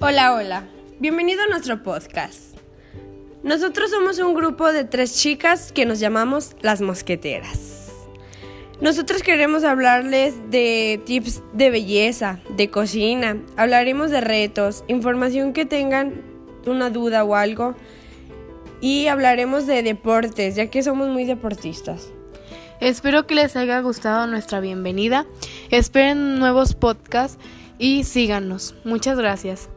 Hola, hola. Bienvenido a nuestro podcast. Nosotros somos un grupo de tres chicas que nos llamamos las mosqueteras. Nosotros queremos hablarles de tips de belleza, de cocina, hablaremos de retos, información que tengan una duda o algo y hablaremos de deportes, ya que somos muy deportistas. Espero que les haya gustado nuestra bienvenida. Esperen nuevos podcasts y síganos. Muchas gracias.